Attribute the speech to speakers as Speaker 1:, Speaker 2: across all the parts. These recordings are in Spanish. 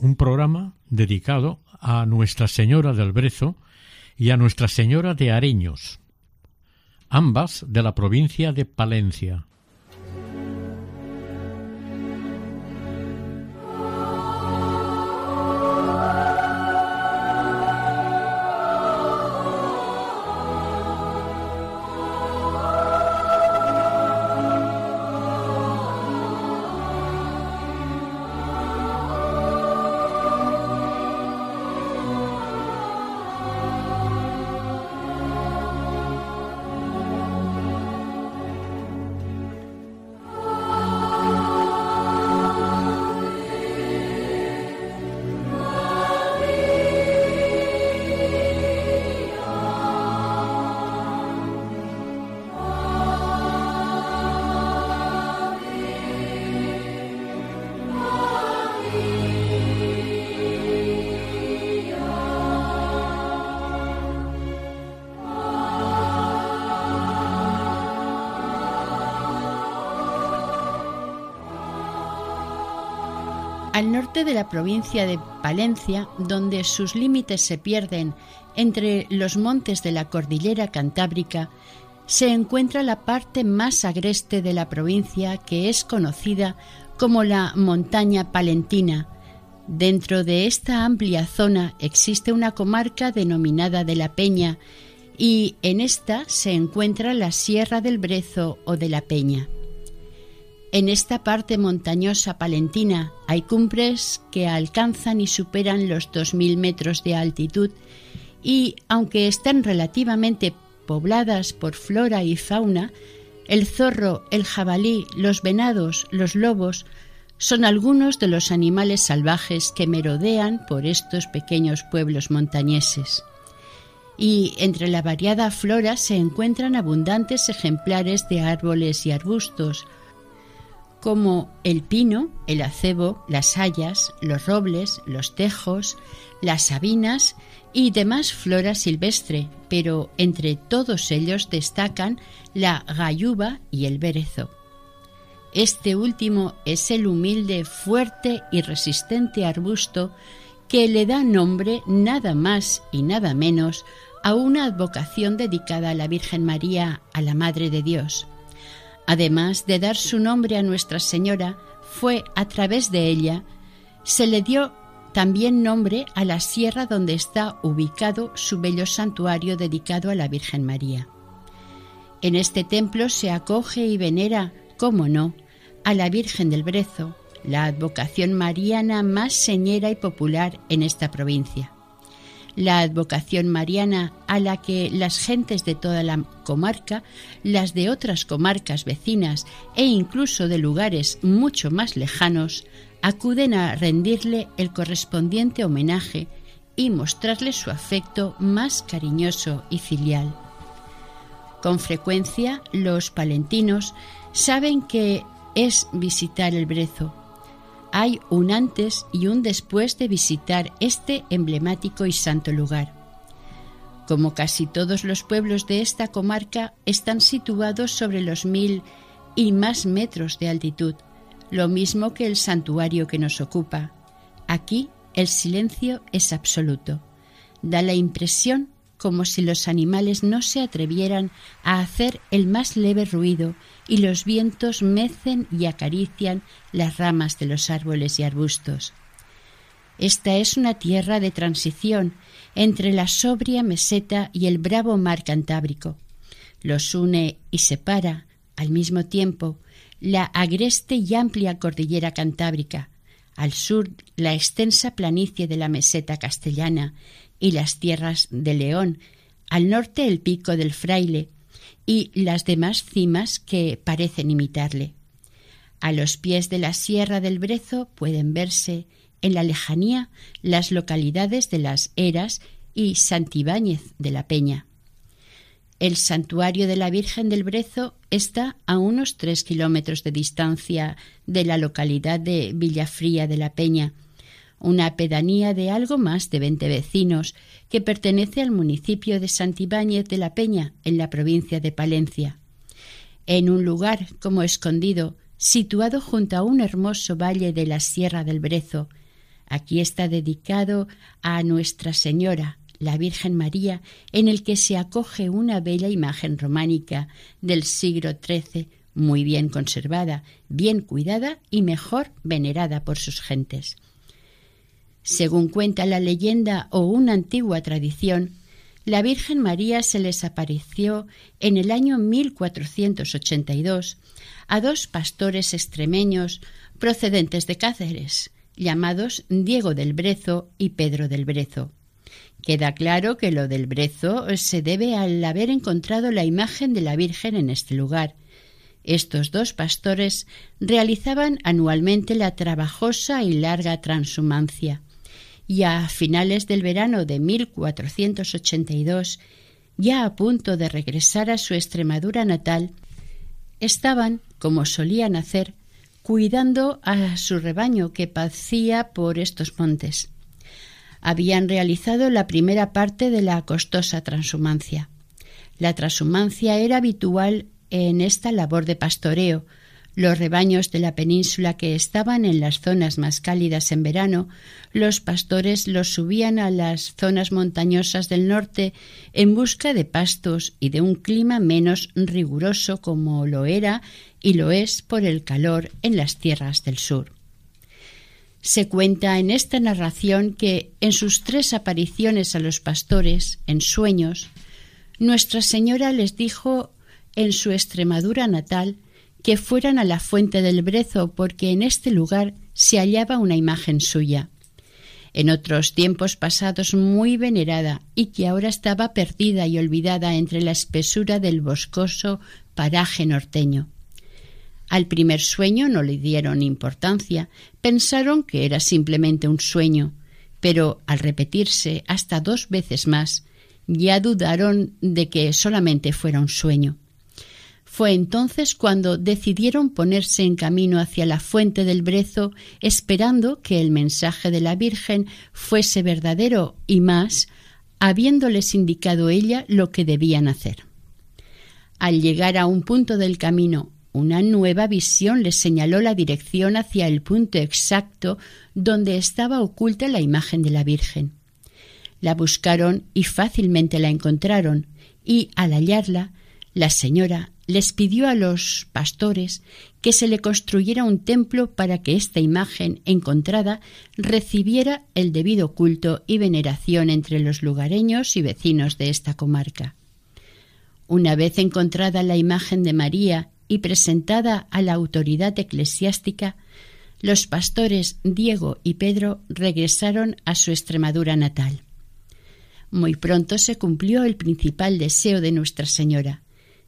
Speaker 1: un programa dedicado a Nuestra Señora del Brezo y a Nuestra Señora de Areños, ambas de la provincia de Palencia.
Speaker 2: Norte de la provincia de Palencia, donde sus límites se pierden entre los montes de la cordillera cantábrica, se encuentra la parte más agreste de la provincia que es conocida como la montaña palentina. Dentro de esta amplia zona existe una comarca denominada de la Peña y en esta se encuentra la Sierra del Brezo o de la Peña. En esta parte montañosa palentina hay cumbres que alcanzan y superan los 2.000 metros de altitud y, aunque están relativamente pobladas por flora y fauna, el zorro, el jabalí, los venados, los lobos son algunos de los animales salvajes que merodean por estos pequeños pueblos montañeses. Y entre la variada flora se encuentran abundantes ejemplares de árboles y arbustos, como el pino, el acebo, las hayas, los robles, los tejos, las sabinas y demás flora silvestre, pero entre todos ellos destacan la gayuba y el berezo. Este último es el humilde, fuerte y resistente arbusto que le da nombre nada más y nada menos a una advocación dedicada a la Virgen María, a la Madre de Dios. Además de dar su nombre a Nuestra Señora, fue a través de ella, se le dio también nombre a la sierra donde está ubicado su bello santuario dedicado a la Virgen María. En este templo se acoge y venera, como no, a la Virgen del Brezo, la advocación mariana más señera y popular en esta provincia la advocación mariana a la que las gentes de toda la comarca, las de otras comarcas vecinas e incluso de lugares mucho más lejanos, acuden a rendirle el correspondiente homenaje y mostrarle su afecto más cariñoso y filial. Con frecuencia los palentinos saben que es visitar el brezo, hay un antes y un después de visitar este emblemático y santo lugar. Como casi todos los pueblos de esta comarca están situados sobre los mil y más metros de altitud, lo mismo que el santuario que nos ocupa. Aquí el silencio es absoluto. Da la impresión como si los animales no se atrevieran a hacer el más leve ruido y los vientos mecen y acarician las ramas de los árboles y arbustos. Esta es una tierra de transición entre la sobria meseta y el bravo mar Cantábrico. Los une y separa, al mismo tiempo, la agreste y amplia cordillera cantábrica, al sur la extensa planicie de la meseta castellana y las tierras de León, al norte el pico del Fraile y las demás cimas que parecen imitarle. A los pies de la Sierra del Brezo pueden verse en la lejanía las localidades de las Eras y Santibáñez de la Peña. El santuario de la Virgen del Brezo está a unos tres kilómetros de distancia de la localidad de Villafría de la Peña, una pedanía de algo más de veinte vecinos que pertenece al municipio de Santibáñez de la Peña, en la provincia de Palencia. En un lugar como escondido, situado junto a un hermoso valle de la Sierra del Brezo, aquí está dedicado a Nuestra Señora, la Virgen María, en el que se acoge una bella imagen románica del siglo XIII, muy bien conservada, bien cuidada y mejor venerada por sus gentes. Según cuenta la leyenda o una antigua tradición, la Virgen María se les apareció en el año 1482 a dos pastores extremeños procedentes de Cáceres, llamados Diego del Brezo y Pedro del Brezo. Queda claro que lo del brezo se debe al haber encontrado la imagen de la Virgen en este lugar. Estos dos pastores realizaban anualmente la trabajosa y larga transhumancia, y a finales del verano de 1482, ya a punto de regresar a su Extremadura natal, estaban, como solían hacer, cuidando a su rebaño que pacía por estos montes habían realizado la primera parte de la costosa transhumancia. La transhumancia era habitual en esta labor de pastoreo. Los rebaños de la península que estaban en las zonas más cálidas en verano, los pastores los subían a las zonas montañosas del norte en busca de pastos y de un clima menos riguroso como lo era y lo es por el calor en las tierras del sur. Se cuenta en esta narración que en sus tres apariciones a los pastores, en sueños, Nuestra Señora les dijo en su Extremadura natal que fueran a la fuente del Brezo porque en este lugar se hallaba una imagen suya, en otros tiempos pasados muy venerada y que ahora estaba perdida y olvidada entre la espesura del boscoso paraje norteño. Al primer sueño no le dieron importancia, pensaron que era simplemente un sueño, pero al repetirse hasta dos veces más, ya dudaron de que solamente fuera un sueño. Fue entonces cuando decidieron ponerse en camino hacia la fuente del Brezo, esperando que el mensaje de la Virgen fuese verdadero y más, habiéndoles indicado ella lo que debían hacer. Al llegar a un punto del camino una nueva visión les señaló la dirección hacia el punto exacto donde estaba oculta la imagen de la Virgen. La buscaron y fácilmente la encontraron, y al hallarla, la señora les pidió a los pastores que se le construyera un templo para que esta imagen encontrada recibiera el debido culto y veneración entre los lugareños y vecinos de esta comarca. Una vez encontrada la imagen de María y presentada a la autoridad eclesiástica, los pastores Diego y Pedro regresaron a su Extremadura natal. Muy pronto se cumplió el principal deseo de Nuestra Señora.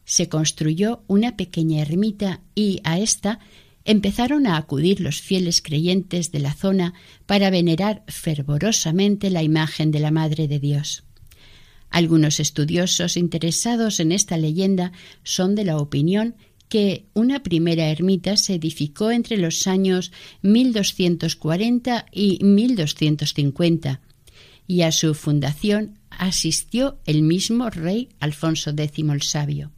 Speaker 2: Se construyó una pequeña ermita y a esta empezaron a acudir los fieles creyentes de la zona para venerar fervorosamente la imagen de la Madre de Dios. Algunos estudiosos interesados en esta leyenda son de la opinión que una primera ermita se edificó entre los años 1240 y 1250 y a su fundación asistió el mismo rey Alfonso X el Sabio.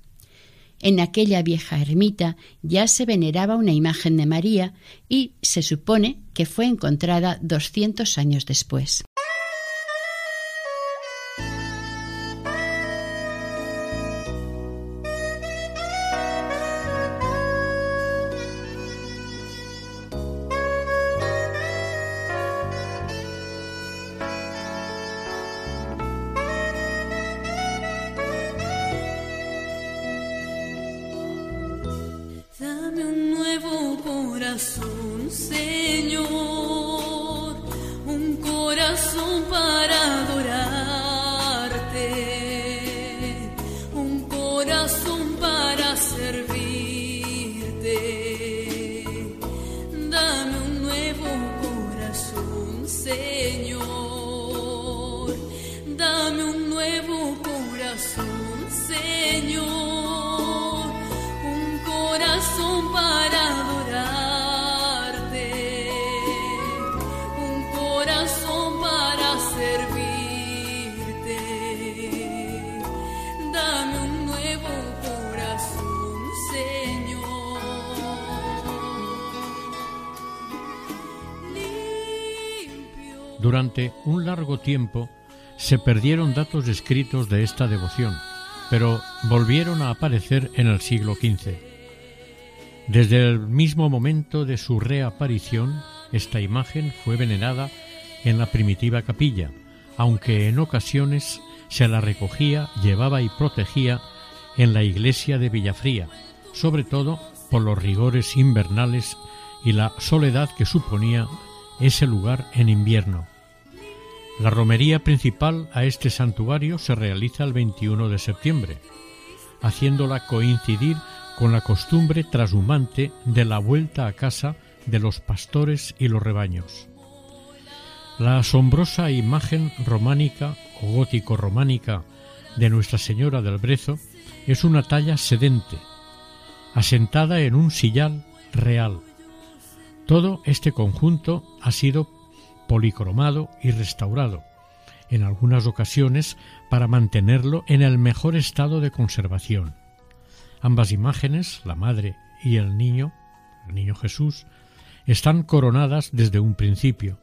Speaker 2: En aquella vieja ermita ya se veneraba una imagen de María y se supone que fue encontrada doscientos años después.
Speaker 3: Señor, un corazón para adorarte, un corazón para servirte. Dame un nuevo corazón, Señor.
Speaker 1: Durante un largo tiempo se perdieron datos escritos de esta devoción pero volvieron a aparecer en el siglo XV. Desde el mismo momento de su reaparición, esta imagen fue venerada en la primitiva capilla, aunque en ocasiones se la recogía, llevaba y protegía en la iglesia de Villafría, sobre todo por los rigores invernales y la soledad que suponía ese lugar en invierno. La romería principal a este santuario se realiza el 21 de septiembre, haciéndola coincidir con la costumbre trashumante de la vuelta a casa de los pastores y los rebaños. La asombrosa imagen románica o gótico-románica de Nuestra Señora del Brezo es una talla sedente, asentada en un sillal real. Todo este conjunto ha sido policromado y restaurado, en algunas ocasiones para mantenerlo en el mejor estado de conservación. Ambas imágenes, la Madre y el Niño, el Niño Jesús, están coronadas desde un principio,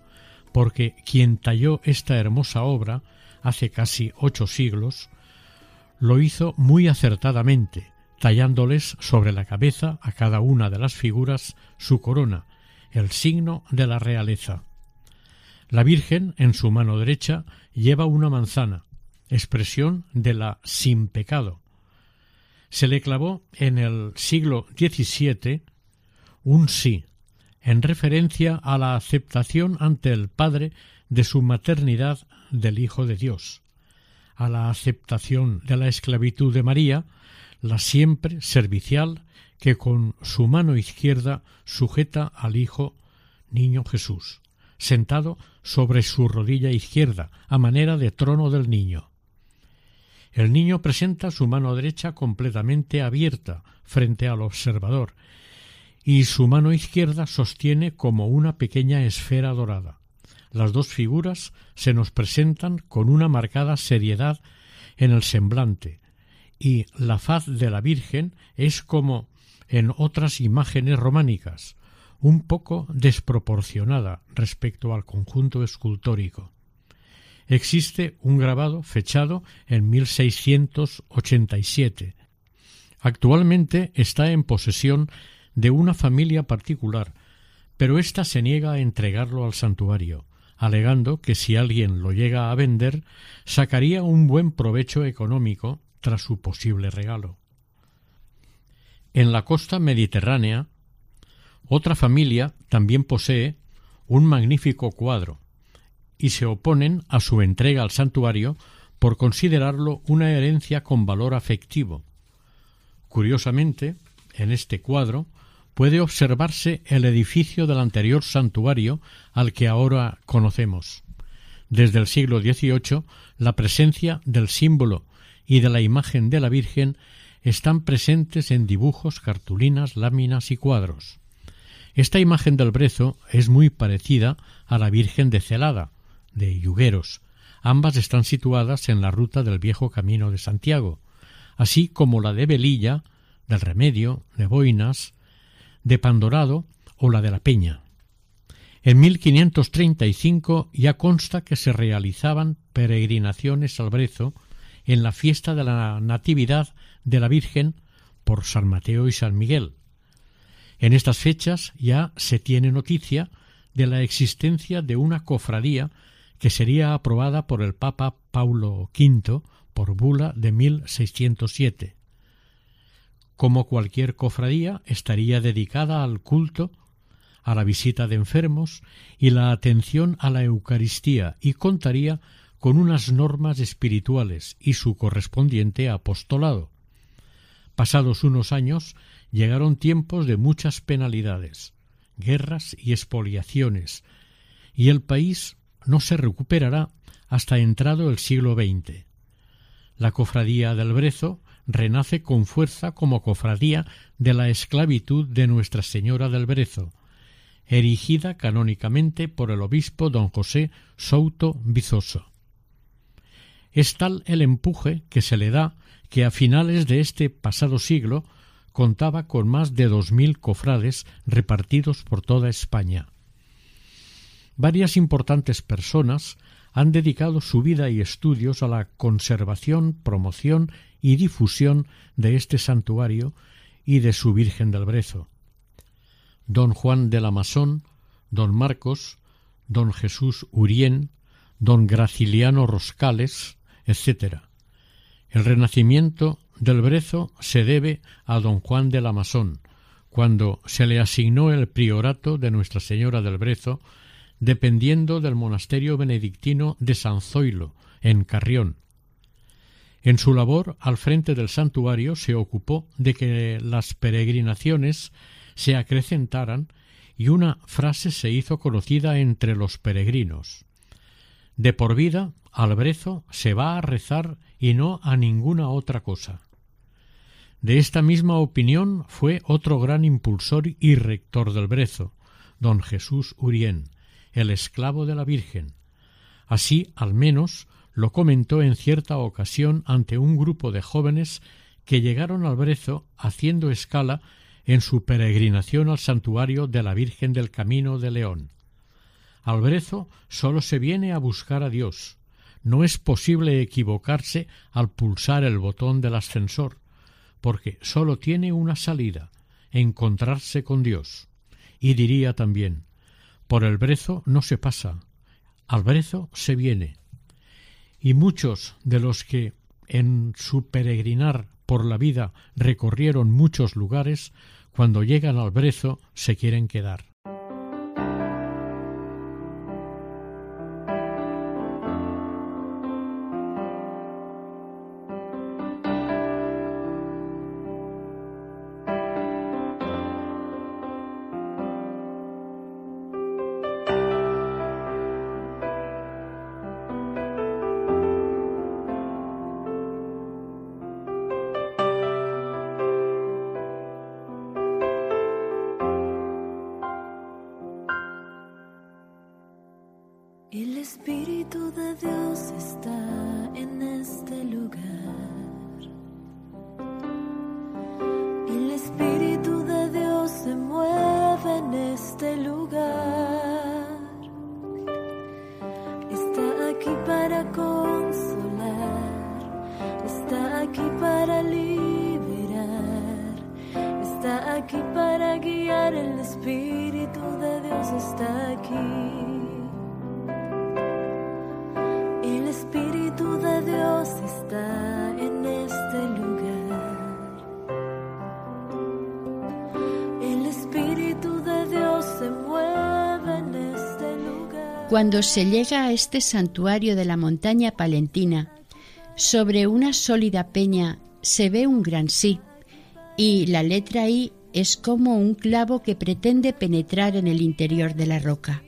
Speaker 1: porque quien talló esta hermosa obra hace casi ocho siglos, lo hizo muy acertadamente, tallándoles sobre la cabeza a cada una de las figuras su corona, el signo de la realeza. La Virgen, en su mano derecha, lleva una manzana, expresión de la sin pecado. Se le clavó en el siglo XVII un sí, en referencia a la aceptación ante el Padre de su maternidad del Hijo de Dios, a la aceptación de la esclavitud de María, la siempre servicial que con su mano izquierda sujeta al Hijo Niño Jesús, sentado sobre su rodilla izquierda, a manera de trono del niño. El niño presenta su mano derecha completamente abierta frente al observador y su mano izquierda sostiene como una pequeña esfera dorada. Las dos figuras se nos presentan con una marcada seriedad en el semblante, y la faz de la Virgen es como en otras imágenes románicas, un poco desproporcionada respecto al conjunto escultórico. Existe un grabado fechado en 1687. Actualmente está en posesión de una familia particular, pero ésta se niega a entregarlo al santuario, alegando que si alguien lo llega a vender, sacaría un buen provecho económico tras su posible regalo. En la costa mediterránea, otra familia también posee un magnífico cuadro, y se oponen a su entrega al santuario por considerarlo una herencia con valor afectivo. Curiosamente, en este cuadro puede observarse el edificio del anterior santuario al que ahora conocemos. Desde el siglo XVIII, la presencia del símbolo y de la imagen de la Virgen están presentes en dibujos, cartulinas, láminas y cuadros. Esta imagen del brezo es muy parecida a la Virgen de Celada, de Yugueros. Ambas están situadas en la ruta del viejo camino de Santiago, así como la de Velilla, del Remedio, de Boinas, de Pandorado o la de la Peña. En 1535 ya consta que se realizaban peregrinaciones al Brezo en la fiesta de la Natividad de la Virgen por San Mateo y San Miguel. En estas fechas ya se tiene noticia de la existencia de una cofradía que sería aprobada por el Papa Paulo V por bula de 1607 como cualquier cofradía, estaría dedicada al culto, a la visita de enfermos y la atención a la Eucaristía y contaría con unas normas espirituales y su correspondiente apostolado. Pasados unos años llegaron tiempos de muchas penalidades, guerras y expoliaciones, y el país no se recuperará hasta entrado el siglo XX. La cofradía del Brezo renace con fuerza como cofradía de la esclavitud de Nuestra Señora del Brezo, erigida canónicamente por el obispo don José Souto Bizoso. Es tal el empuje que se le da que a finales de este pasado siglo contaba con más de dos mil cofrades repartidos por toda España. varias importantes personas han dedicado su vida y estudios a la conservación, promoción y difusión de este santuario y de su Virgen del Brezo. Don Juan de la Masón, don Marcos, don Jesús Urién, don Graciliano Roscales, etc. El renacimiento del Brezo se debe a don Juan de la Masón, cuando se le asignó el priorato de Nuestra Señora del Brezo dependiendo del monasterio benedictino de San Zoilo, en Carrión. En su labor al frente del santuario se ocupó de que las peregrinaciones se acrecentaran y una frase se hizo conocida entre los peregrinos. De por vida al brezo se va a rezar y no a ninguna otra cosa. De esta misma opinión fue otro gran impulsor y rector del brezo, don Jesús Urién, el esclavo de la Virgen. Así, al menos, lo comentó en cierta ocasión ante un grupo de jóvenes que llegaron al Brezo haciendo escala en su peregrinación al santuario de la Virgen del Camino de León. Al Brezo sólo se viene a buscar a Dios. No es posible equivocarse al pulsar el botón del ascensor, porque sólo tiene una salida, encontrarse con Dios. Y diría también, por el brezo no se pasa, al brezo se viene. Y muchos de los que en su peregrinar por la vida recorrieron muchos lugares, cuando llegan al brezo se quieren quedar.
Speaker 2: Cuando se llega a este santuario de la montaña palentina, sobre una sólida peña se ve un gran sí, y la letra I es como un clavo que pretende penetrar en el interior de la roca.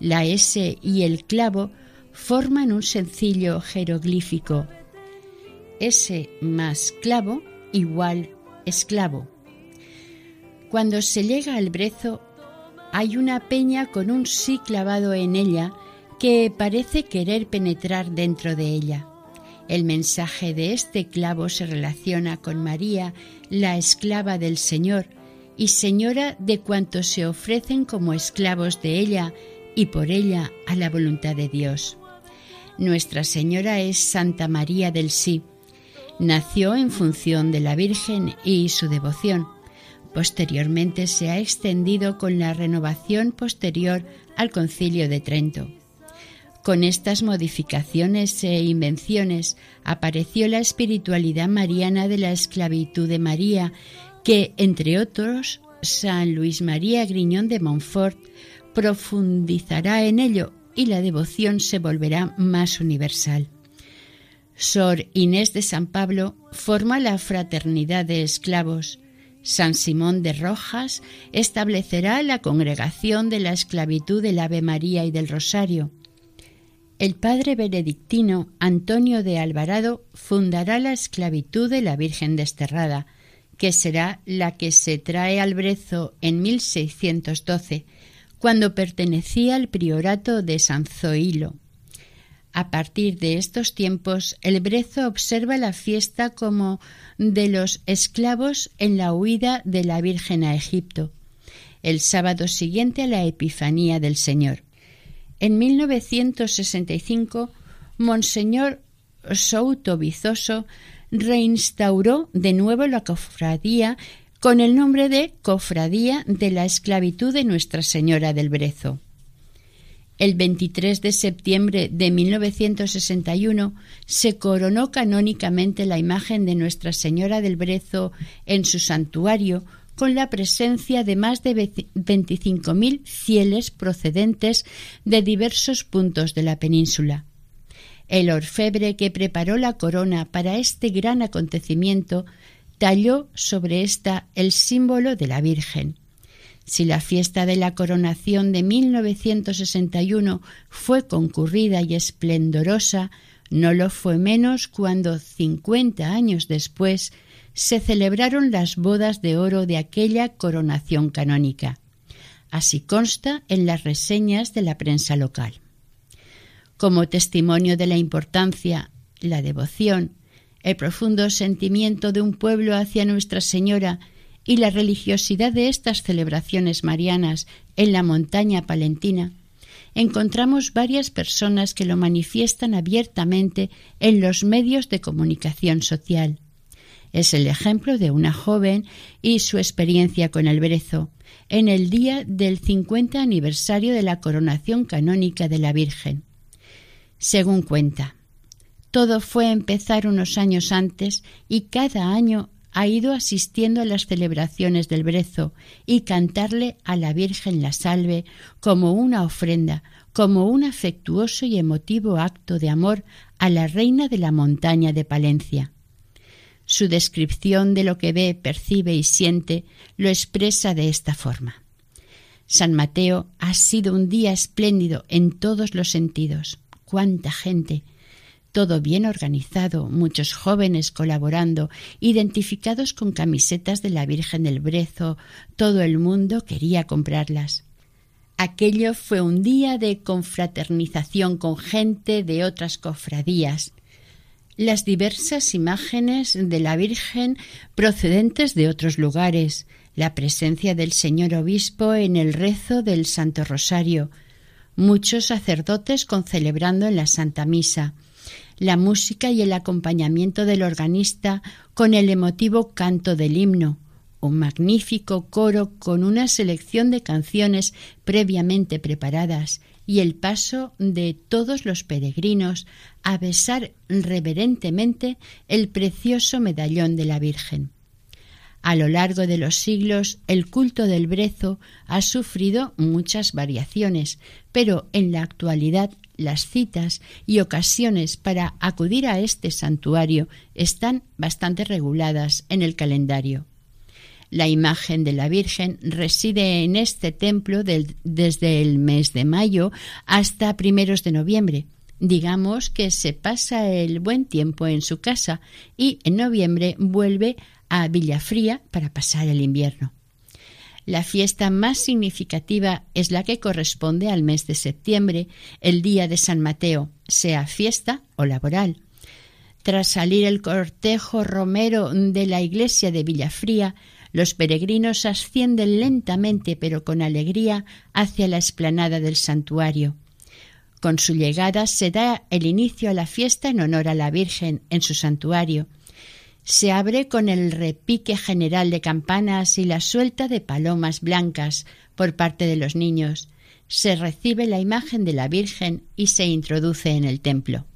Speaker 2: La S y el clavo forman un sencillo jeroglífico. S más clavo igual esclavo. Cuando se llega al brezo hay una peña con un sí clavado en ella que parece querer penetrar dentro de ella. El mensaje de este clavo se relaciona con María, la esclava del Señor, y señora de cuantos se ofrecen como esclavos de ella y por ella a la voluntad de Dios. Nuestra Señora es Santa María del Sí. Nació en función de la Virgen y su devoción. Posteriormente se ha extendido con la renovación posterior al Concilio de Trento. Con estas modificaciones e invenciones apareció la espiritualidad mariana de la esclavitud de María, que, entre otros, San Luis María Griñón de Montfort profundizará en ello y la devoción se volverá más universal. Sor Inés de San Pablo forma la fraternidad de esclavos, San Simón de Rojas establecerá la congregación de la esclavitud del Ave María y del Rosario. El padre benedictino Antonio de Alvarado fundará la esclavitud de la Virgen desterrada, que será la que se trae al brezo en 1612, cuando pertenecía al priorato de San Zoilo. A partir de estos tiempos, el brezo observa la fiesta como de los esclavos en la huida de la Virgen a Egipto, el sábado siguiente a la Epifanía del Señor. En 1965, Monseñor Souto Bizoso reinstauró de nuevo la cofradía con el nombre de Cofradía de la Esclavitud de Nuestra Señora del Brezo. El 23 de septiembre de 1961 se coronó canónicamente la imagen de Nuestra Señora del Brezo en su santuario con la presencia de más de 25.000 fieles procedentes de diversos puntos de la península. El orfebre que preparó la corona para este gran acontecimiento talló sobre ésta el símbolo de la Virgen. Si la fiesta de la coronación de 1961 fue concurrida y esplendorosa, no lo fue menos cuando, cincuenta años después, se celebraron las bodas de oro de aquella coronación canónica. Así consta en las reseñas de la prensa local. Como testimonio de la importancia, la devoción, el profundo sentimiento de un pueblo hacia Nuestra Señora y la religiosidad de estas celebraciones marianas en la montaña palentina, encontramos varias personas que lo manifiestan abiertamente en los medios de comunicación social. Es el ejemplo de una joven y su experiencia con el brezo en el día del 50 aniversario de la coronación canónica de la Virgen. Según cuenta, todo fue empezar unos años antes y cada año ha ido asistiendo a las celebraciones del brezo y cantarle a la Virgen la salve como una ofrenda, como un afectuoso y emotivo acto de amor a la reina de la montaña de Palencia. Su descripción de lo que ve, percibe y siente lo expresa de esta forma. San Mateo ha sido un día espléndido en todos los sentidos. ¡Cuánta gente! Todo bien organizado, muchos jóvenes colaborando, identificados con camisetas de la Virgen del Brezo, todo el mundo quería comprarlas. Aquello fue un día de confraternización con gente de otras cofradías. Las diversas imágenes de la Virgen procedentes de otros lugares, la presencia del señor obispo en el rezo del Santo Rosario, muchos sacerdotes concelebrando en la Santa Misa, la música y el acompañamiento del organista con el emotivo canto del himno, un magnífico coro con una selección de canciones previamente preparadas y el paso de todos los peregrinos a besar reverentemente el precioso medallón de la Virgen. A lo largo de los siglos, el culto del brezo ha sufrido muchas variaciones, pero en la actualidad las citas y ocasiones para acudir a este santuario están bastante reguladas en el calendario. La imagen de la Virgen reside en este templo desde el mes de mayo hasta primeros de noviembre. Digamos que se pasa el buen tiempo en su casa y en noviembre vuelve a Villafría para pasar el invierno. La fiesta más significativa es la que corresponde al mes de septiembre, el día de San Mateo, sea fiesta o laboral. Tras salir el cortejo romero de la iglesia de Villafría, los peregrinos ascienden lentamente pero con alegría hacia la explanada del santuario. Con su llegada se da el inicio a la fiesta en honor a la Virgen en su santuario se abre con el repique general de campanas y la suelta de palomas blancas por parte de los niños. Se recibe la imagen de la Virgen y se introduce en el templo.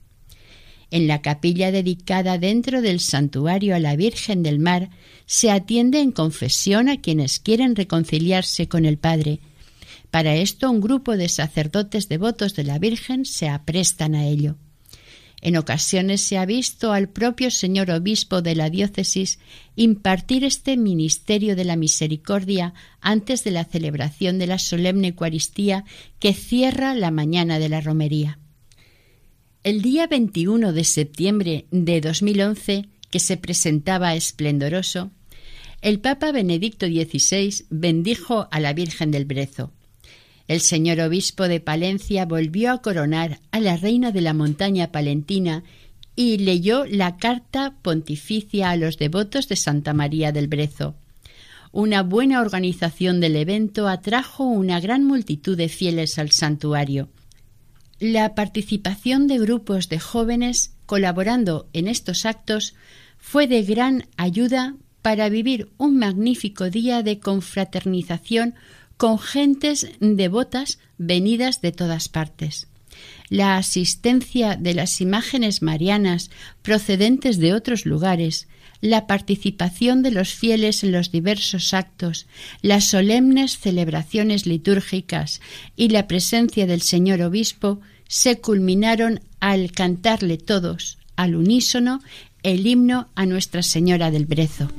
Speaker 2: En la capilla dedicada dentro del santuario a la Virgen del Mar se atiende en confesión a quienes quieren reconciliarse con el Padre. Para esto un grupo de sacerdotes devotos de la Virgen se aprestan a ello. En ocasiones se ha visto al propio señor obispo de la diócesis impartir este ministerio de la misericordia antes de la celebración de la solemne Eucaristía que cierra la mañana de la romería. El día 21 de septiembre de 2011, que se presentaba esplendoroso, el Papa Benedicto XVI bendijo a la Virgen del Brezo el señor obispo de Palencia volvió a coronar a la reina de la montaña palentina y leyó la carta pontificia a los devotos de Santa María del Brezo. Una buena organización del evento atrajo una gran multitud de fieles al santuario. la participación de grupos de jóvenes colaborando en estos actos fue de gran ayuda para vivir un magnífico día de confraternización con gentes devotas venidas de todas partes. La asistencia de las imágenes marianas procedentes de otros lugares, la participación de los fieles en los diversos actos, las solemnes celebraciones litúrgicas y la presencia del señor obispo se culminaron al cantarle todos, al unísono, el himno a Nuestra Señora del Brezo.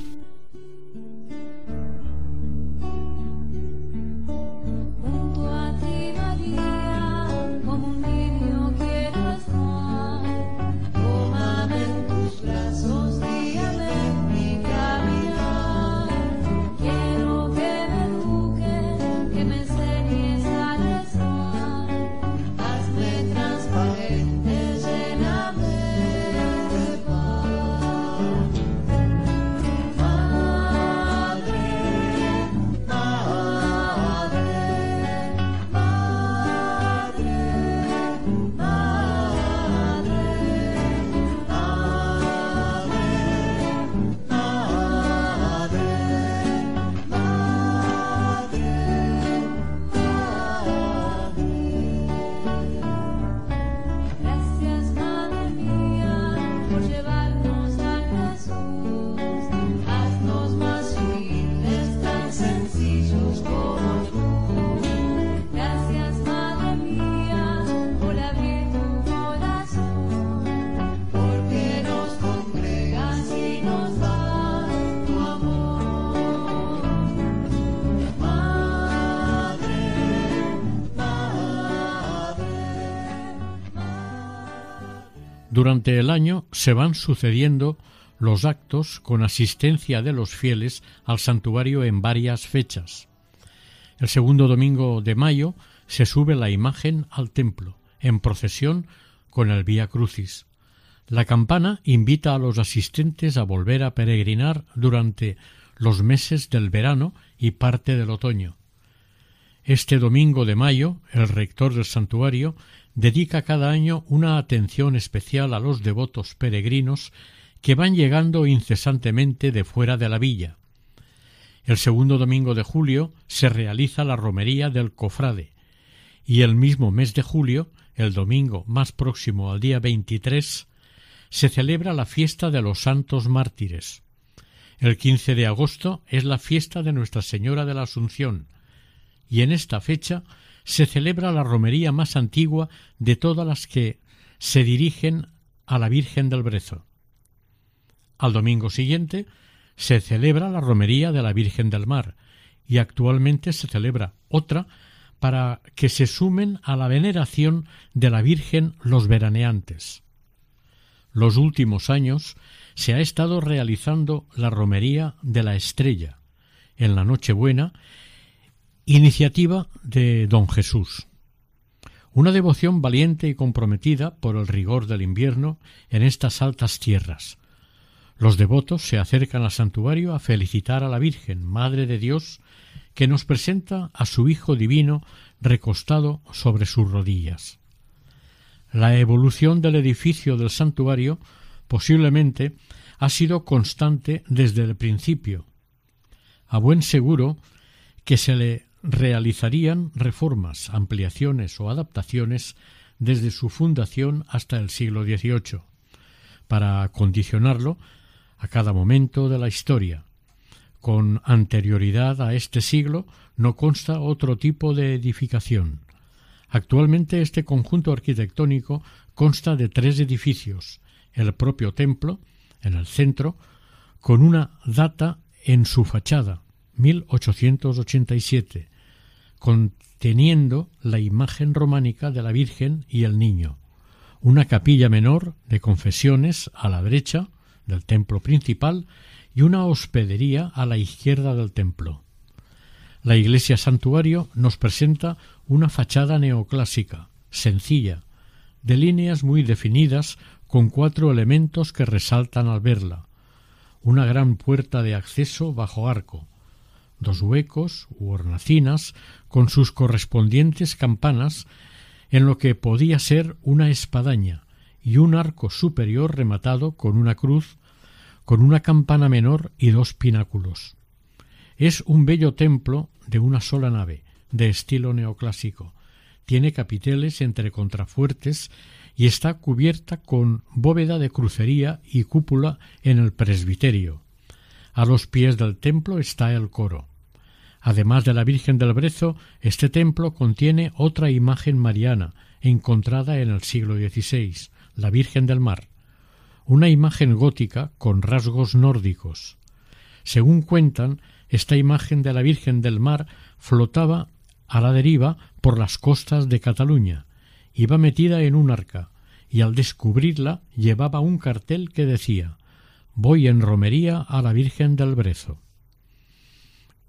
Speaker 1: Durante el año se van sucediendo los actos con asistencia de los fieles al santuario en varias fechas. El segundo domingo de mayo se sube la imagen al templo, en procesión con el Vía Crucis. La campana invita a los asistentes a volver a peregrinar durante los meses del verano y parte del otoño. Este domingo de mayo, el rector del santuario dedica cada año una atención especial a los devotos peregrinos que van llegando incesantemente de fuera de la villa. El segundo domingo de julio se realiza la romería del cofrade y el mismo mes de julio, el domingo más próximo al día 23, se celebra la fiesta de los santos mártires. El 15 de agosto es la fiesta de Nuestra Señora de la Asunción y en esta fecha se celebra la romería más antigua de todas las que se dirigen a la Virgen del Brezo. Al domingo siguiente se celebra la romería de la Virgen del Mar y actualmente se celebra otra para que se sumen a la veneración de la Virgen los veraneantes. Los últimos años se ha estado realizando la romería de la Estrella en la Nochebuena Iniciativa de Don Jesús. Una devoción valiente y comprometida por el rigor del invierno en estas altas tierras. Los devotos se acercan al santuario a felicitar a la Virgen, Madre de Dios, que nos presenta a su Hijo Divino recostado sobre sus rodillas. La evolución del edificio del santuario posiblemente ha sido constante desde el principio. A buen seguro que se le realizarían reformas, ampliaciones o adaptaciones desde su fundación hasta el siglo XVIII, para condicionarlo a cada momento de la historia. Con anterioridad a este siglo no consta otro tipo de edificación. Actualmente este conjunto arquitectónico consta de tres edificios, el propio templo, en el centro, con una data en su fachada, 1887, conteniendo la imagen románica de la Virgen y el Niño, una capilla menor de confesiones a la derecha del templo principal y una hospedería a la izquierda del templo. La iglesia santuario nos presenta una fachada neoclásica, sencilla, de líneas muy definidas con cuatro elementos que resaltan al verla. Una gran puerta de acceso bajo arco, dos huecos u hornacinas con sus correspondientes campanas en lo que podía ser una espadaña y un arco superior rematado con una cruz, con una campana menor y dos pináculos. Es un bello templo de una sola nave, de estilo neoclásico. Tiene capiteles entre contrafuertes y está cubierta con bóveda de crucería y cúpula en el presbiterio. A los pies del templo está el coro. Además de la Virgen del Brezo, este templo contiene otra imagen mariana, encontrada en el siglo XVI, la Virgen del Mar, una imagen gótica con rasgos nórdicos. Según cuentan, esta imagen de la Virgen del Mar flotaba a la deriva por las costas de Cataluña, iba metida en un arca, y al descubrirla llevaba un cartel que decía Voy en romería a la Virgen del Brezo.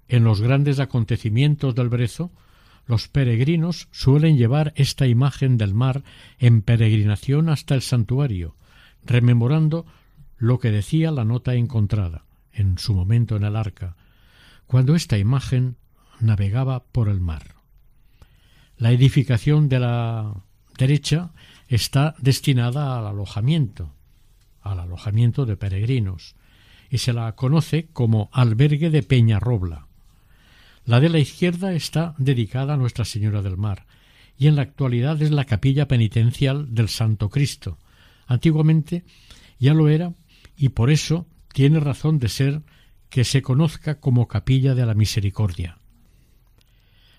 Speaker 1: En los grandes acontecimientos del Brezo, los peregrinos suelen llevar esta imagen del mar en peregrinación hasta el santuario, rememorando lo que decía la nota encontrada, en su momento en el arca, cuando esta imagen navegaba por el mar. La edificación de la derecha está destinada al alojamiento, al alojamiento de peregrinos, y se la conoce como albergue de Peñarrobla. La de la izquierda está dedicada a Nuestra Señora del Mar, y en la actualidad es la capilla penitencial del Santo Cristo. Antiguamente ya lo era, y por eso tiene razón de ser que se conozca como capilla de la misericordia.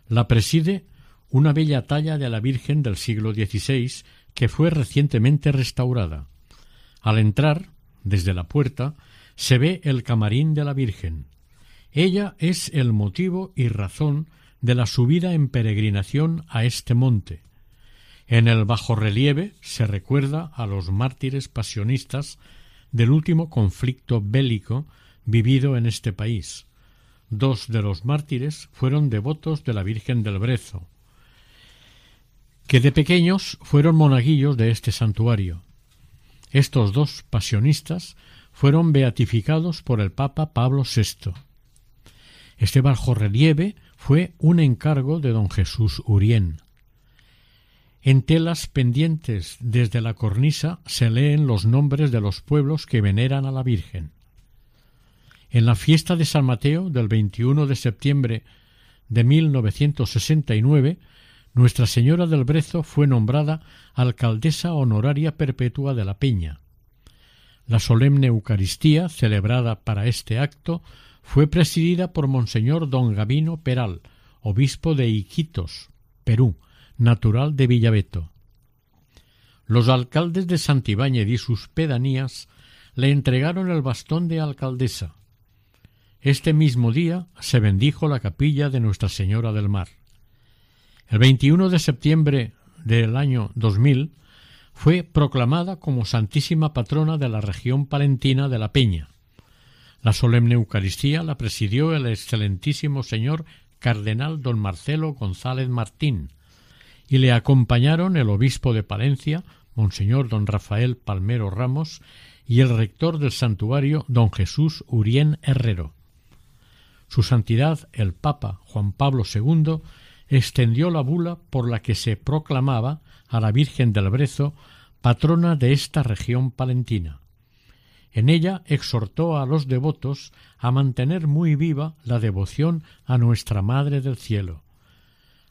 Speaker 1: La preside una bella talla de la Virgen del siglo XVI que fue recientemente restaurada. Al entrar, desde la puerta, se ve el camarín de la Virgen. Ella es el motivo y razón de la subida en peregrinación a este monte. En el bajorrelieve se recuerda a los mártires pasionistas del último conflicto bélico vivido en este país. Dos de los mártires fueron devotos de la Virgen del Brezo, que de pequeños fueron monaguillos de este santuario. Estos dos pasionistas fueron beatificados por el Papa Pablo VI. Este relieve fue un encargo de don Jesús Urién. En telas pendientes desde la cornisa se leen los nombres de los pueblos que veneran a la Virgen. En la fiesta de San Mateo del 21 de septiembre de 1969 nuestra Señora del Brezo fue nombrada alcaldesa honoraria perpetua de la Peña. La solemne Eucaristía, celebrada para este acto, fue presidida por Monseñor don Gabino Peral, obispo de Iquitos, Perú, natural de Villaveto. Los alcaldes de Santibáñez y sus pedanías le entregaron el bastón de alcaldesa. Este mismo día se bendijo la capilla de Nuestra Señora del Mar. El 21 de septiembre del año 2000 fue proclamada como Santísima Patrona de la región palentina de La Peña. La solemne Eucaristía la presidió el excelentísimo señor cardenal don Marcelo González Martín y le acompañaron el obispo de Palencia, monseñor don Rafael Palmero Ramos, y el rector del santuario don Jesús Urien Herrero. Su santidad el Papa Juan Pablo II extendió la bula por la que se proclamaba a la Virgen del Brezo patrona de esta región palentina. En ella exhortó a los devotos a mantener muy viva la devoción a Nuestra Madre del Cielo.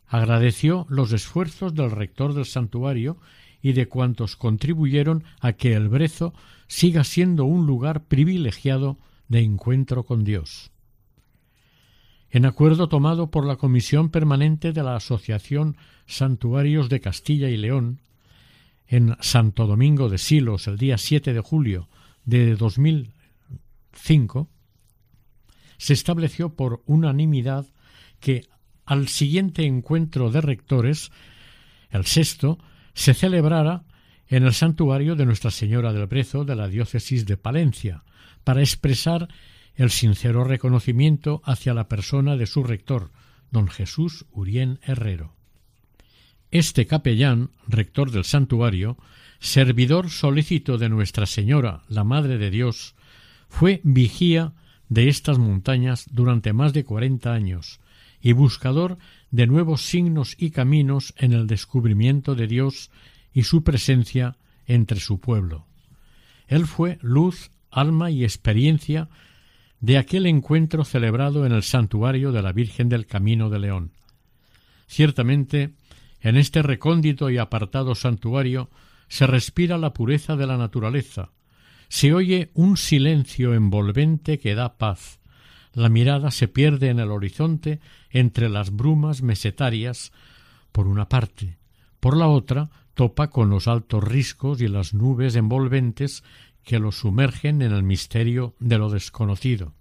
Speaker 1: Agradeció los esfuerzos del rector del santuario y de cuantos contribuyeron a que el Brezo siga siendo un lugar privilegiado de encuentro con Dios en acuerdo tomado por la Comisión Permanente de la Asociación Santuarios de Castilla y León, en Santo Domingo de Silos el día 7 de julio de 2005, se estableció por unanimidad que al siguiente encuentro de rectores, el sexto, se celebrara en el santuario de Nuestra Señora del Brezo de la diócesis de Palencia, para expresar el sincero reconocimiento hacia la persona de su rector, don Jesús Urien Herrero. Este capellán, rector del santuario, servidor solícito de Nuestra Señora, la Madre de Dios, fue vigía de estas montañas durante más de cuarenta años y buscador de nuevos signos y caminos en el descubrimiento de Dios y su presencia entre su pueblo. Él fue luz, alma y experiencia de aquel encuentro celebrado en el santuario de la Virgen del Camino de León. Ciertamente, en este recóndito y apartado santuario se respira la pureza de la naturaleza, se oye un silencio envolvente que da paz, la mirada se pierde en el horizonte entre las brumas mesetarias, por una parte, por la otra topa con los altos riscos y las nubes envolventes que lo sumergen en el misterio de lo desconocido.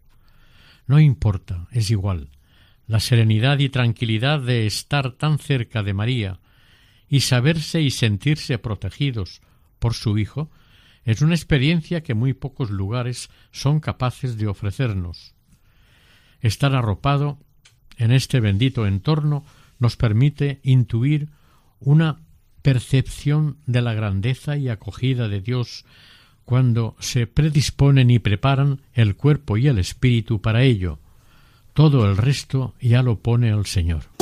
Speaker 1: No importa, es igual. La serenidad y tranquilidad de estar tan cerca de María y saberse y sentirse protegidos por su Hijo es una experiencia que muy pocos lugares son capaces de ofrecernos. Estar arropado en este bendito entorno nos permite intuir una percepción de la grandeza y acogida de Dios cuando se predisponen y preparan el cuerpo y el espíritu para ello. Todo el resto ya lo pone el Señor.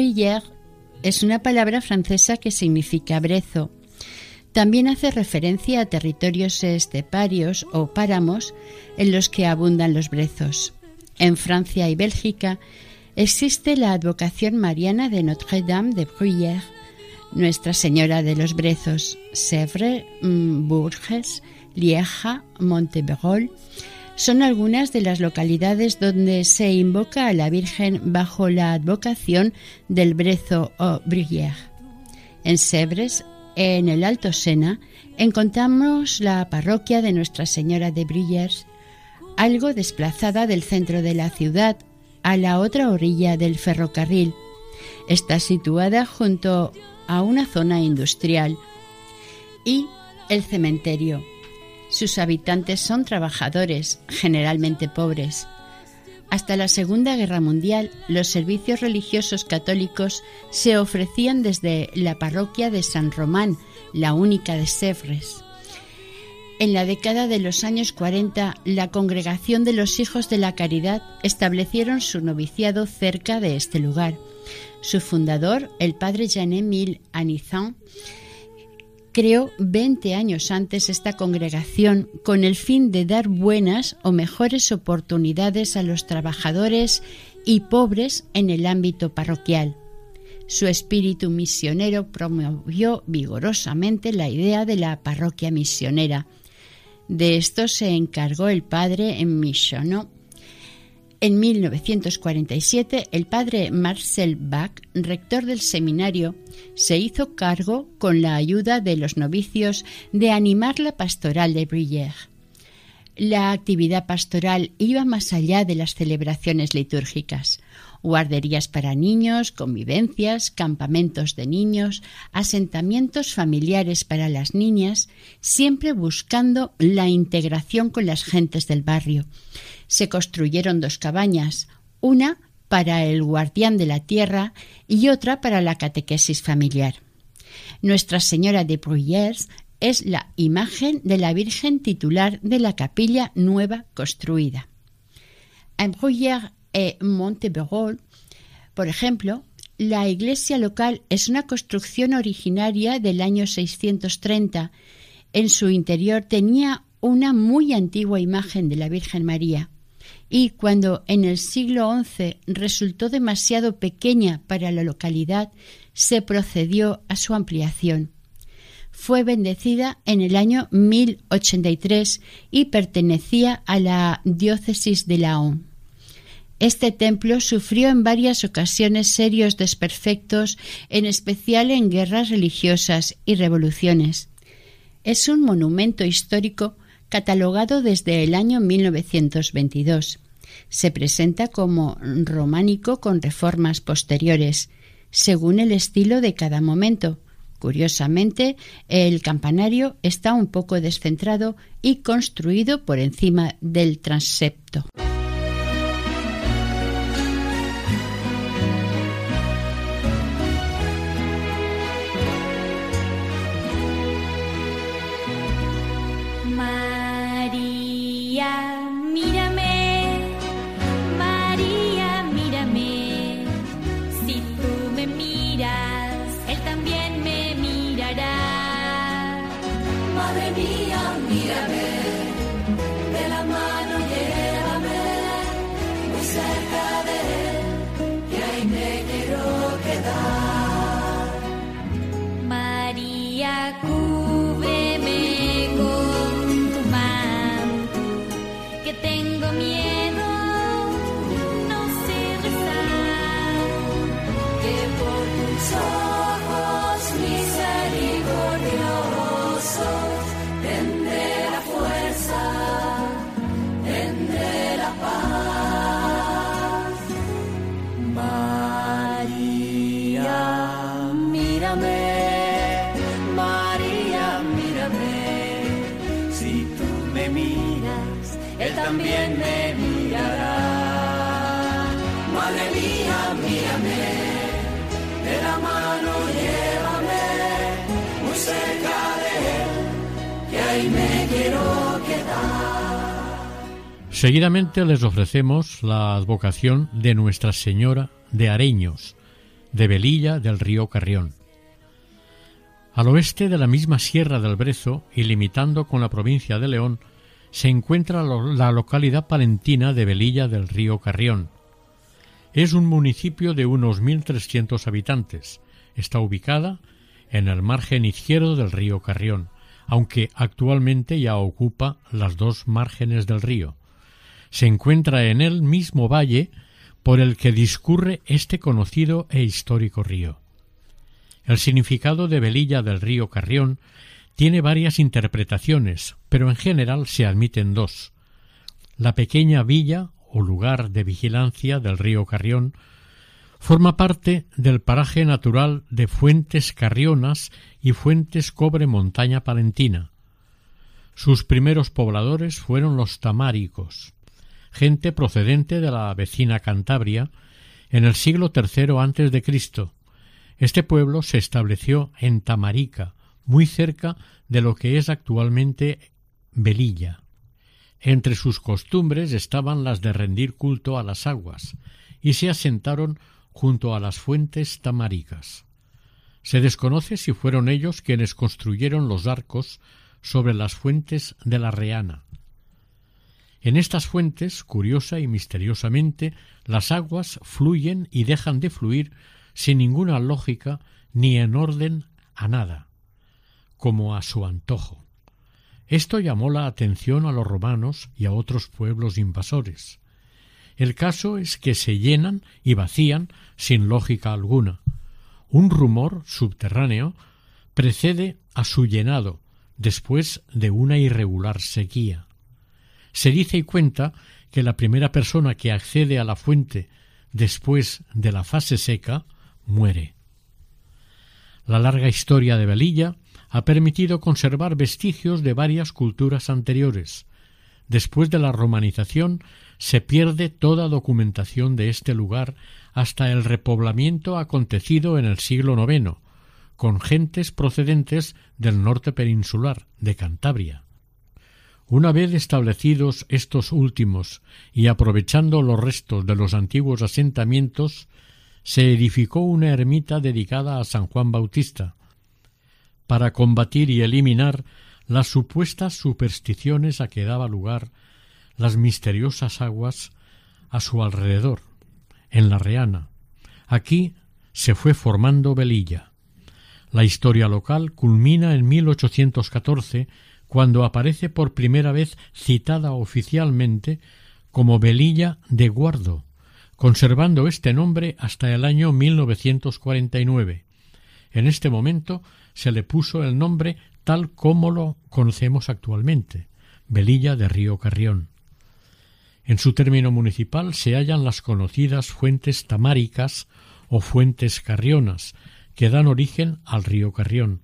Speaker 2: Bruyère es una palabra francesa que significa brezo. También hace referencia a territorios esteparios o páramos en los que abundan los brezos. En Francia y Bélgica existe la advocación mariana de Notre-Dame de Bruyère, Nuestra Señora de los Brezos, Sèvres, mm, Bourges, Lieja, Monteberol son algunas de las localidades donde se invoca a la Virgen bajo la advocación del Brezo o Bruyère. En Sèvres, en el Alto Sena, encontramos la parroquia de Nuestra Señora de Bruyères, algo desplazada del centro de la ciudad a la otra orilla del ferrocarril. Está situada junto a una zona industrial y el cementerio sus habitantes son trabajadores, generalmente pobres. Hasta la Segunda Guerra Mundial, los servicios religiosos católicos se ofrecían desde la parroquia de San Román, la única de Sèvres. En la década de los años 40, la Congregación de los Hijos de la Caridad establecieron su noviciado cerca de este lugar. Su fundador, el padre Jean-Émile Anizan, creó 20 años antes esta congregación con el fin de dar buenas o mejores oportunidades a los trabajadores y pobres en el ámbito parroquial. Su espíritu misionero promovió vigorosamente la idea de la parroquia misionera. De esto se encargó el padre en en 1947, el padre Marcel Bach, rector del seminario, se hizo cargo, con la ayuda de los novicios, de animar la pastoral de Bruyère. La actividad pastoral iba más allá de las celebraciones litúrgicas. Guarderías para niños, convivencias, campamentos de niños, asentamientos familiares para las niñas, siempre buscando la integración con las gentes del barrio. Se construyeron dos cabañas, una para el guardián de la tierra y otra para la catequesis familiar. Nuestra Señora de Bruyères es la imagen de la Virgen titular de la capilla nueva construida. En Bruyères e Monteberol, por ejemplo, la iglesia local es una construcción originaria del año 630. En su interior tenía una muy antigua imagen de la Virgen María y cuando en el siglo XI resultó demasiado pequeña para la localidad, se procedió a su ampliación. Fue bendecida en el año 1083 y pertenecía a la diócesis de Laon. Este templo sufrió en varias ocasiones serios desperfectos, en especial en guerras religiosas y revoluciones. Es un monumento histórico catalogado desde el año 1922. Se presenta como románico con reformas posteriores, según el estilo de cada momento. Curiosamente, el campanario está un poco descentrado y construido por encima del transepto.
Speaker 1: Seguidamente les ofrecemos la advocación de Nuestra Señora de Areños, de Velilla del río Carrión. Al oeste de la misma Sierra del Brezo y limitando con la provincia de León, se encuentra la localidad palentina de Velilla del Río Carrión. Es un municipio de unos 1.300 habitantes. Está ubicada en el margen izquierdo del río Carrión, aunque actualmente ya ocupa las dos márgenes del río. Se encuentra en el mismo valle por el que discurre este conocido e histórico río. El significado de Velilla del río Carrión tiene varias interpretaciones, pero en general se admiten dos. La pequeña villa o lugar de vigilancia del río Carrión forma parte del paraje natural de Fuentes Carrionas y Fuentes Cobre Montaña Palentina. Sus primeros pobladores fueron los tamáricos, gente procedente de la vecina Cantabria en el siglo III antes de Cristo. Este pueblo se estableció en Tamarica, muy cerca de lo que es actualmente Velilla. Entre sus costumbres estaban las de rendir culto a las aguas, y se asentaron junto a las fuentes tamaricas. Se desconoce si fueron ellos quienes construyeron los arcos sobre las fuentes de la Reana. En estas fuentes, curiosa y misteriosamente, las aguas fluyen y dejan de fluir sin ninguna lógica ni en orden a nada como a su antojo. Esto llamó la atención a los romanos y a otros pueblos invasores. El caso es que se llenan y vacían sin lógica alguna. Un rumor subterráneo precede a su llenado después de una irregular sequía. Se dice y cuenta que la primera persona que accede a la fuente después de la fase seca, muere. La larga historia de Velilla ha permitido conservar vestigios de varias culturas anteriores. Después de la romanización se pierde toda documentación de este lugar hasta el repoblamiento acontecido en el siglo IX, con gentes procedentes del norte peninsular, de Cantabria. Una vez establecidos estos últimos y aprovechando los restos de los antiguos asentamientos, se edificó una ermita dedicada a San Juan Bautista, para combatir y eliminar las supuestas supersticiones a que daba lugar las misteriosas aguas a su alrededor, en la Reana. Aquí se fue formando Velilla. La historia local culmina en 1814 cuando aparece por primera vez citada oficialmente como Velilla de Guardo, conservando este nombre hasta el año 1949. En este momento se le puso el nombre tal como lo conocemos actualmente, Velilla de Río Carrión. En su término municipal se hallan las conocidas fuentes tamáricas o fuentes carrionas, que dan origen al río Carrión,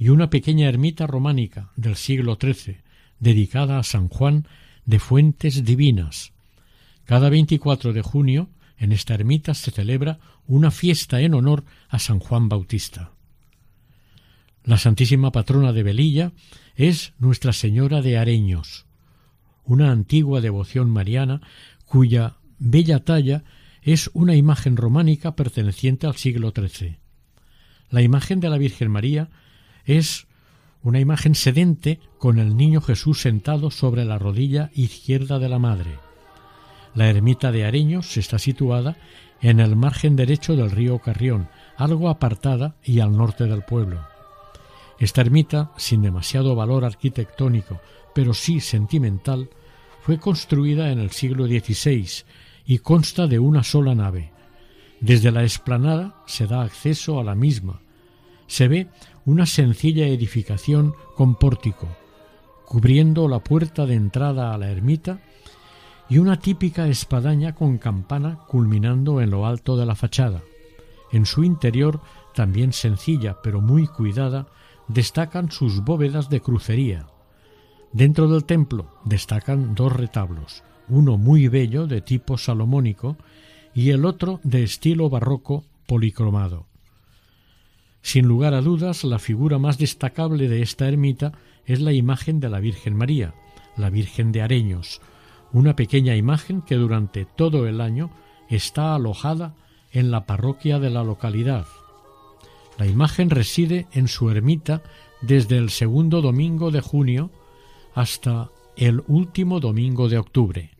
Speaker 1: y una pequeña ermita románica del siglo XIII, dedicada a San Juan de Fuentes Divinas. Cada 24 de junio, en esta ermita se celebra una fiesta en honor a San Juan Bautista. La Santísima Patrona de Velilla es Nuestra Señora de Areños, una antigua devoción mariana cuya bella talla es una imagen románica perteneciente al siglo XIII. La imagen de la Virgen María es una imagen sedente con el niño Jesús sentado sobre la rodilla izquierda de la madre. La ermita de Areños está situada en el margen derecho del río Carrión, algo apartada y al norte del pueblo. Esta ermita, sin demasiado valor arquitectónico, pero sí sentimental, fue construida en el siglo XVI y consta de una sola nave. Desde la explanada se da acceso a la misma. Se ve una sencilla edificación con pórtico, cubriendo la puerta de entrada a la ermita, y una típica espadaña con campana culminando en lo alto de la fachada. En su interior, también sencilla pero muy cuidada, destacan sus bóvedas de crucería. Dentro del templo destacan dos retablos, uno muy bello de tipo salomónico y el otro de estilo barroco policromado. Sin lugar a dudas, la figura más destacable de esta ermita es la imagen de la Virgen María, la Virgen de Areños, una pequeña imagen que durante todo el año está alojada en la parroquia de la localidad. La imagen reside en su ermita desde el segundo domingo de junio hasta el último domingo de octubre.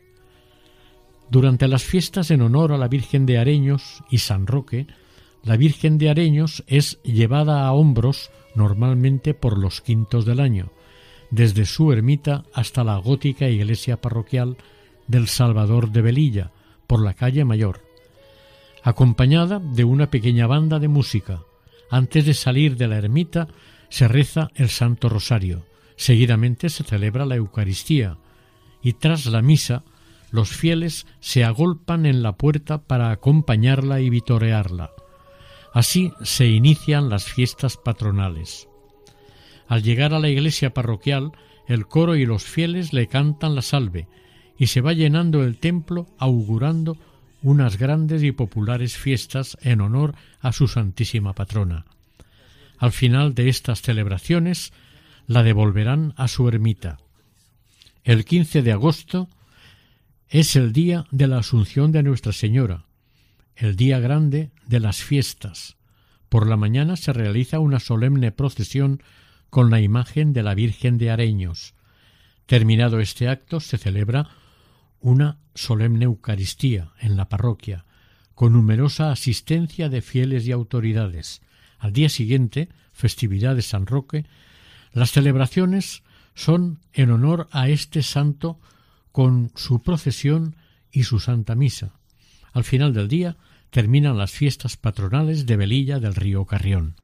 Speaker 1: Durante las fiestas en honor a la Virgen de Areños y San Roque, la Virgen de Areños es llevada a hombros normalmente por los quintos del año, desde su ermita hasta la gótica iglesia parroquial del Salvador de Velilla, por la calle Mayor, acompañada de una pequeña banda de música. Antes de salir de la ermita se reza el Santo Rosario, seguidamente se celebra la Eucaristía, y tras la misa los fieles se agolpan en la puerta para acompañarla y vitorearla. Así se inician las fiestas patronales. Al llegar a la iglesia parroquial, el coro y los fieles le cantan la salve, y se va llenando el templo augurando unas grandes y populares fiestas en honor a su Santísima Patrona. Al final de estas celebraciones la devolverán a su ermita. El 15 de agosto es el día de la Asunción de Nuestra Señora, el día grande de las fiestas. Por la mañana se realiza una solemne procesión con la imagen de la Virgen de Areños. Terminado este acto se celebra una solemne Eucaristía en la parroquia, con numerosa asistencia de fieles y autoridades. Al día siguiente, festividad de San Roque, las celebraciones son en honor a este santo con su procesión y su santa misa. Al final del día terminan las fiestas patronales de Velilla del río Carrión.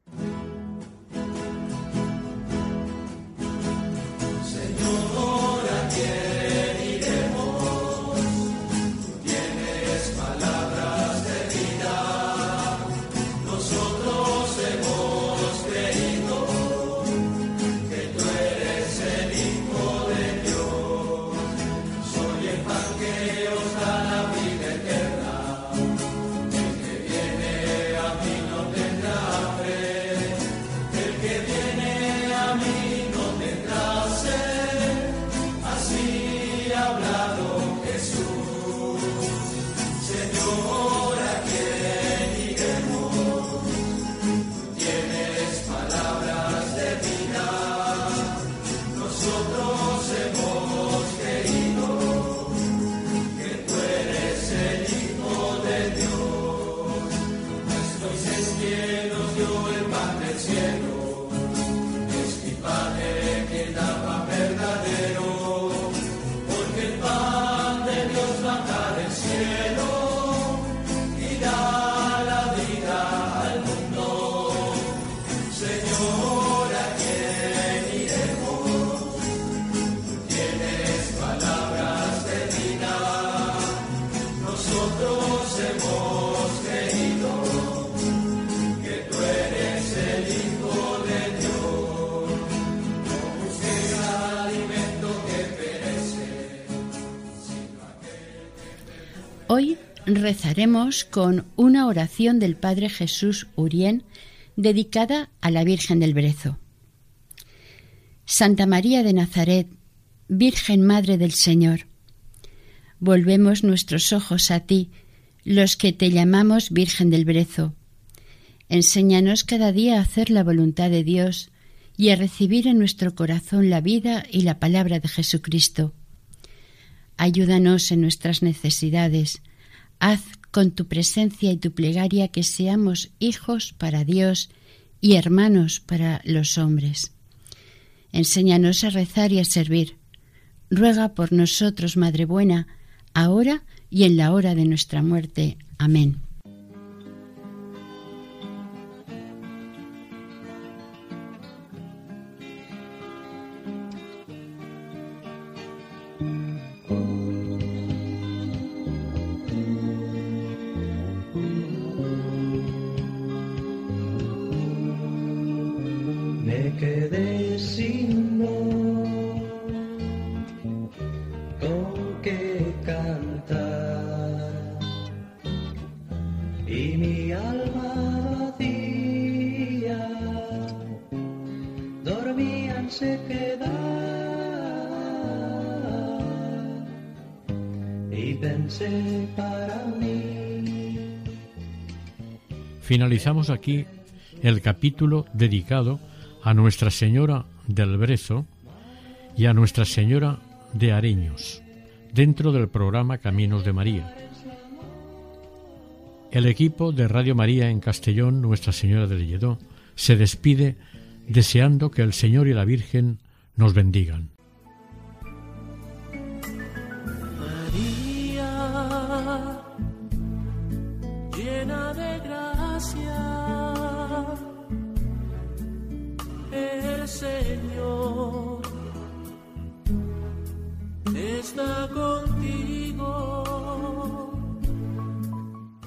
Speaker 2: Yeah. Rezaremos con una oración del Padre Jesús Urien dedicada a la Virgen del Brezo. Santa María de Nazaret, Virgen Madre del Señor, volvemos nuestros ojos a ti, los que te llamamos Virgen del Brezo. Enséñanos cada día a hacer la voluntad de Dios y a recibir en nuestro corazón la vida y la palabra de Jesucristo. Ayúdanos en nuestras necesidades. Haz con tu presencia y tu plegaria que seamos hijos para Dios y hermanos para los hombres. Enséñanos a rezar y a servir. Ruega por nosotros, Madre Buena, ahora y en la hora de nuestra muerte. Amén.
Speaker 1: Finalizamos aquí el capítulo dedicado a Nuestra Señora del Brezo y a Nuestra Señora de Areños, dentro del programa Caminos de María. El equipo de Radio María en Castellón, Nuestra Señora del Lledó, se despide deseando que el Señor y la Virgen nos bendigan.